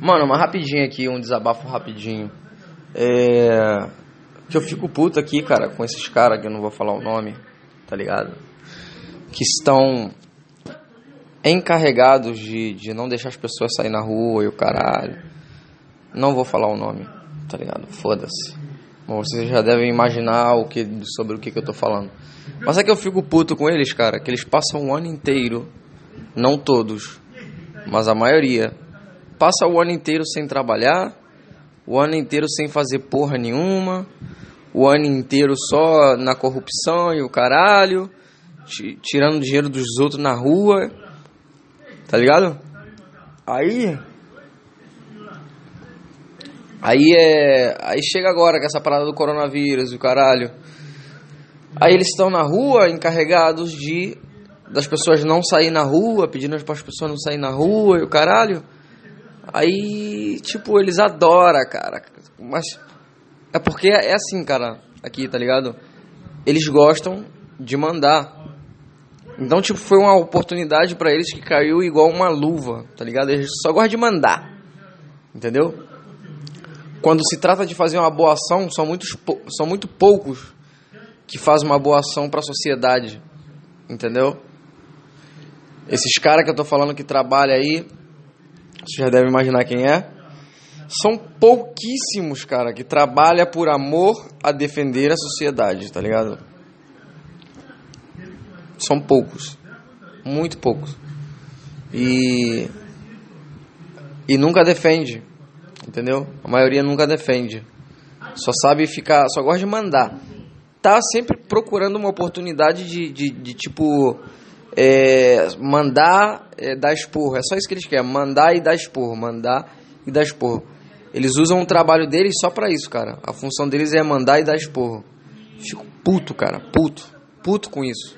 Mano, mas rapidinho aqui, um desabafo rapidinho. É. Que eu fico puto aqui, cara, com esses caras que eu não vou falar o nome, tá ligado? Que estão encarregados de, de não deixar as pessoas sair na rua e o caralho. Não vou falar o nome, tá ligado? Foda-se. Bom, vocês já devem imaginar o que, sobre o que, que eu tô falando. Mas é que eu fico puto com eles, cara, que eles passam o ano inteiro, não todos, mas a maioria, passa o ano inteiro sem trabalhar, o ano inteiro sem fazer porra nenhuma, o ano inteiro só na corrupção e o caralho, tirando dinheiro dos outros na rua, tá ligado? Aí. Aí é. Aí chega agora com essa parada do coronavírus e o caralho. Aí eles estão na rua encarregados de das pessoas não sair na rua, pedindo para as pessoas não sair na rua e o caralho. Aí, tipo, eles adoram, cara. Mas é porque é assim, cara, aqui, tá ligado? Eles gostam de mandar. Então, tipo, foi uma oportunidade para eles que caiu igual uma luva, tá ligado? Eles só gostam de mandar. Entendeu? Quando se trata de fazer uma boa ação, são, muitos, são muito poucos que fazem uma boa ação para a sociedade. Entendeu? Esses caras que eu tô falando que trabalham aí, você já deve imaginar quem é. São pouquíssimos, cara, que trabalham por amor a defender a sociedade, tá ligado? São poucos. Muito poucos. E. E nunca defende. Entendeu? A maioria nunca defende. Só sabe ficar. Só gosta de mandar. Tá sempre procurando uma oportunidade de, de, de tipo é, mandar, é, dar esporro. É só isso que eles querem, mandar e dar esporro, mandar e dar esporro. Eles usam o trabalho deles só pra isso, cara. A função deles é mandar e dar esporro. Fico puto, cara, puto. Puto com isso.